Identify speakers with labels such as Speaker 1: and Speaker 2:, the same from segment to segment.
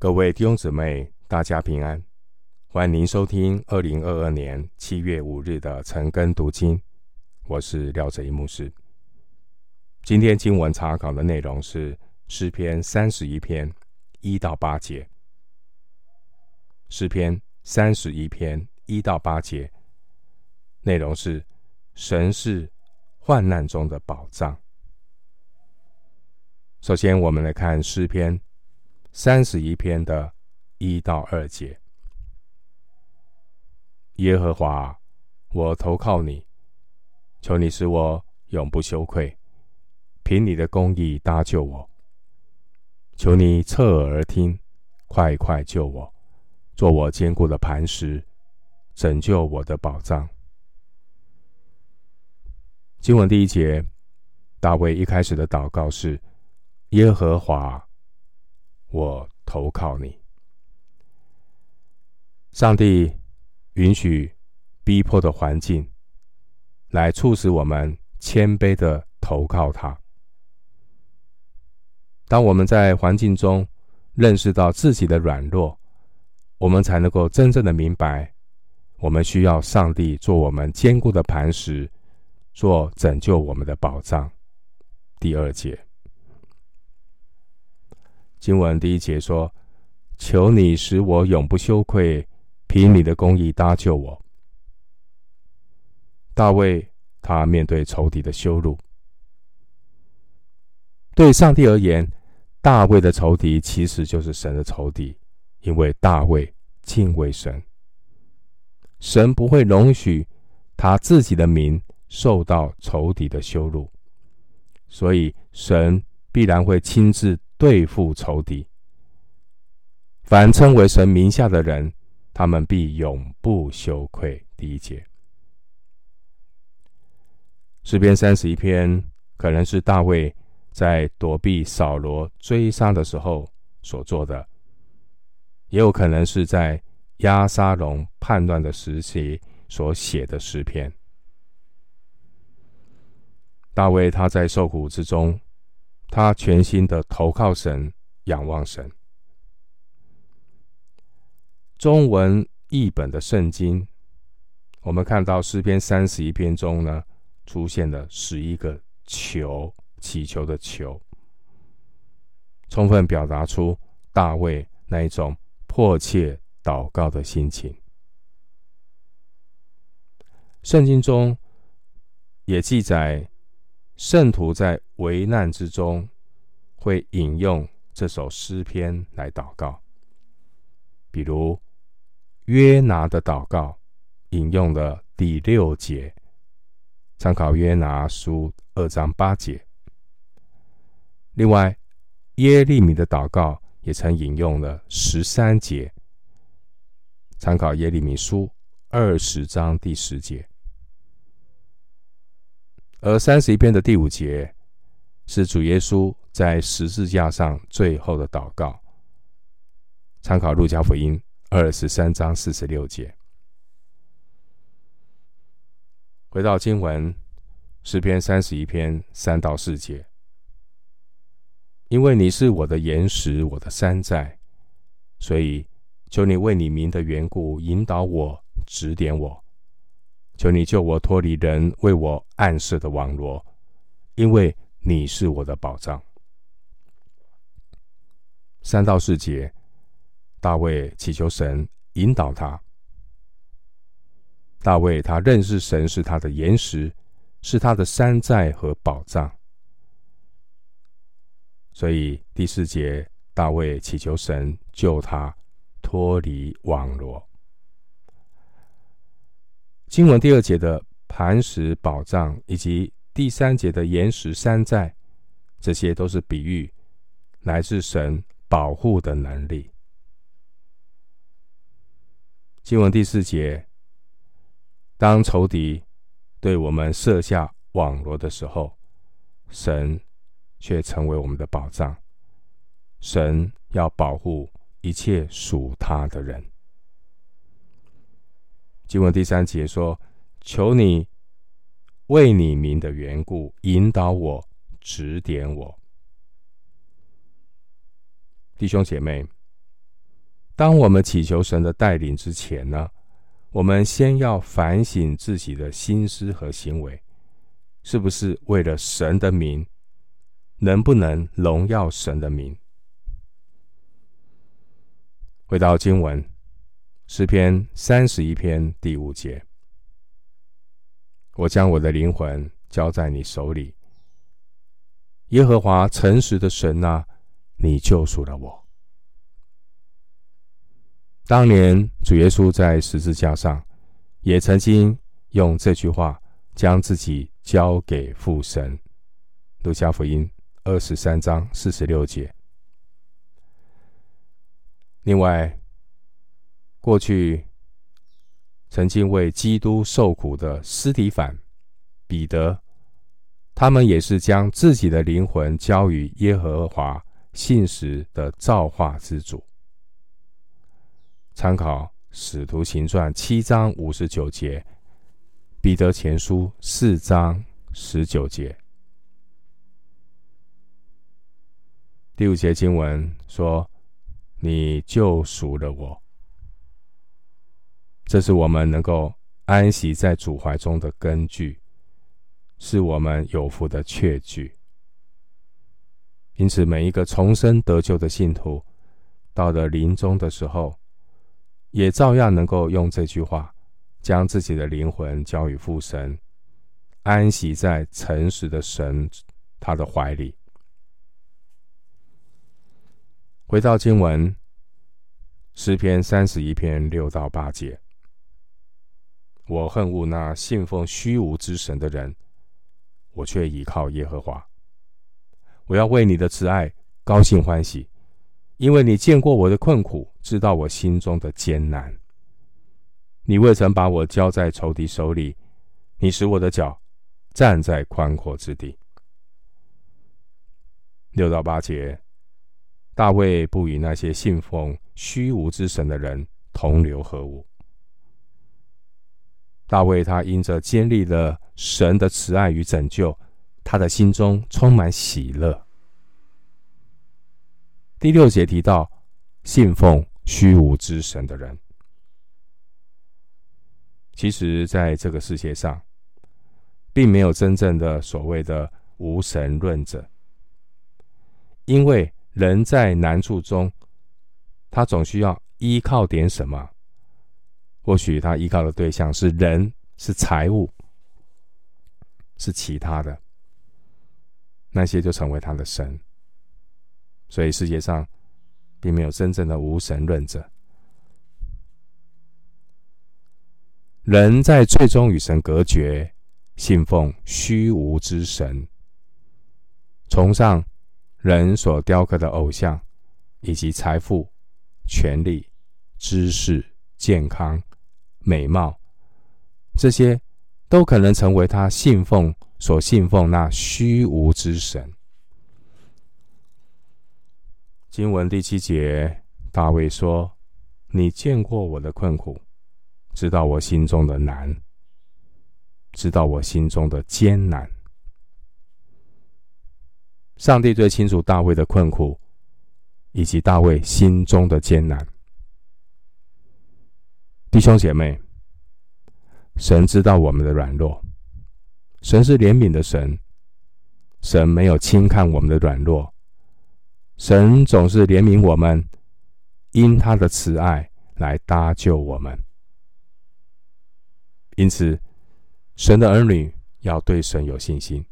Speaker 1: 各位弟兄姊妹，大家平安！欢迎您收听二零二二年七月五日的晨更读经。我是廖哲一牧师。今天经文查考的内容是诗篇三十一篇一到八节。诗篇三十一篇一到八节内容是：神是患难中的宝藏。首先，我们来看诗篇。三十一篇的一到二节，耶和华，我投靠你，求你使我永不羞愧，凭你的公义搭救我。求你侧耳而听，快快救我，做我坚固的磐石，拯救我的保障。经文第一节，大卫一开始的祷告是：耶和华。我投靠你，上帝允许逼迫的环境，来促使我们谦卑的投靠他。当我们在环境中认识到自己的软弱，我们才能够真正的明白，我们需要上帝做我们坚固的磐石，做拯救我们的保障。第二节。经文第一节说：“求你使我永不羞愧，凭你的公义搭救我。”大卫他面对仇敌的羞辱，对上帝而言，大卫的仇敌其实就是神的仇敌，因为大卫敬畏神，神不会容许他自己的名受到仇敌的羞辱，所以神必然会亲自。对付仇敌，凡称为神名下的人，他们必永不羞愧。第一节，诗篇三十一篇可能是大卫在躲避扫罗追杀的时候所做的，也有可能是在押沙龙叛乱的时期所写的诗篇。大卫他在受苦之中。他全心的投靠神，仰望神。中文译本的圣经，我们看到诗篇三十一篇中呢，出现了十一个求，祈求的求，充分表达出大卫那一种迫切祷告的心情。圣经中也记载。圣徒在危难之中，会引用这首诗篇来祷告。比如约拿的祷告，引用了第六节，参考约拿书二章八节。另外，耶利米的祷告也曾引用了十三节，参考耶利米书二十章第十节。而三十一篇的第五节是主耶稣在十字架上最后的祷告，参考路加福音二十三章四十六节。回到经文，诗篇三十一篇三到四节，因为你是我的岩石，我的山寨，所以求你为你名的缘故引导我，指点我。求你救我脱离人为我暗设的网罗，因为你是我的保障。三到四节，大卫祈求神引导他。大卫他认识神是他的岩石，是他的山寨和保障，所以第四节，大卫祈求神救他脱离网罗。经文第二节的磐石宝藏，以及第三节的岩石山寨，这些都是比喻来自神保护的能力。经文第四节，当仇敌对我们设下网罗的时候，神却成为我们的保障。神要保护一切属他的人。经文第三节说：“求你为你名的缘故引导我，指点我。”弟兄姐妹，当我们祈求神的带领之前呢，我们先要反省自己的心思和行为，是不是为了神的名，能不能荣耀神的名？回到经文，诗篇三十一篇第五节：我将我的灵魂交在你手里，耶和华诚实的神啊，你救赎了我。当年主耶稣在十字架上，也曾经用这句话将自己交给父神。路加福音二十三章四十六节。另外，过去曾经为基督受苦的司提反、彼得，他们也是将自己的灵魂交与耶和华信实的造化之主。参考《使徒行传》七章五十九节，《彼得前书》四章十九节。第五节经文说。你救赎了我，这是我们能够安息在主怀中的根据，是我们有福的确据。因此，每一个重生得救的信徒，到了临终的时候，也照样能够用这句话，将自己的灵魂交与父神，安息在诚实的神他的怀里。回到经文，诗篇三十一篇六到八节。我恨恶那信奉虚无之神的人，我却倚靠耶和华。我要为你的慈爱高兴欢喜，因为你见过我的困苦，知道我心中的艰难。你未曾把我交在仇敌手里，你使我的脚站在宽阔之地。六到八节。大卫不与那些信奉虚无之神的人同流合污。大卫他因着经历了神的慈爱与拯救，他的心中充满喜乐。第六节提到信奉虚无之神的人，其实在这个世界上，并没有真正的所谓的无神论者，因为。人在难处中，他总需要依靠点什么。或许他依靠的对象是人，是财物，是其他的，那些就成为他的神。所以世界上并没有真正的无神论者。人在最终与神隔绝，信奉虚无之神，崇尚。人所雕刻的偶像，以及财富、权力、知识、健康、美貌，这些都可能成为他信奉所信奉那虚无之神。经文第七节，大卫说：“你见过我的困苦，知道我心中的难，知道我心中的艰难。”上帝最清楚大卫的困苦，以及大卫心中的艰难。弟兄姐妹，神知道我们的软弱，神是怜悯的神，神没有轻看我们的软弱，神总是怜悯我们，因他的慈爱来搭救我们。因此，神的儿女要对神有信心。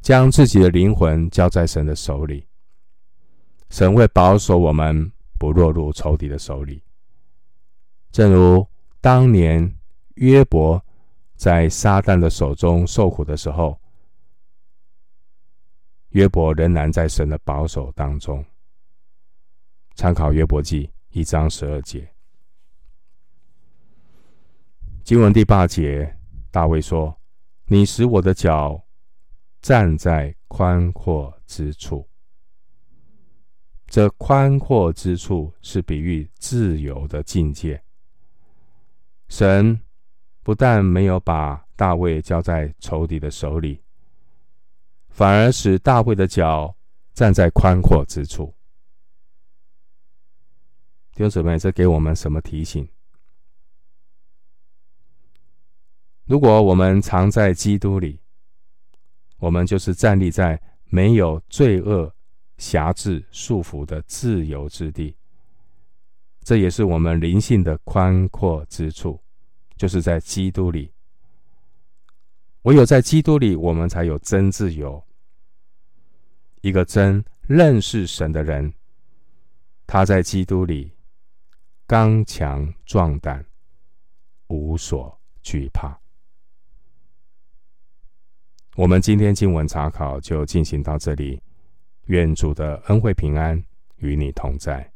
Speaker 1: 将自己的灵魂交在神的手里，神会保守我们不落入仇敌的手里。正如当年约伯在撒旦的手中受苦的时候，约伯仍然在神的保守当中。参考约伯记一章十二节，经文第八节，大卫说：“你使我的脚。”站在宽阔之处，这宽阔之处是比喻自由的境界。神不但没有把大卫交在仇敌的手里，反而使大卫的脚站在宽阔之处。弟兄姊妹，这给我们什么提醒？如果我们常在基督里，我们就是站立在没有罪恶辖制束缚的自由之地。这也是我们灵性的宽阔之处，就是在基督里。唯有在基督里，我们才有真自由。一个真认识神的人，他在基督里刚强壮胆，无所惧怕。我们今天经文查考就进行到这里，愿主的恩惠平安与你同在。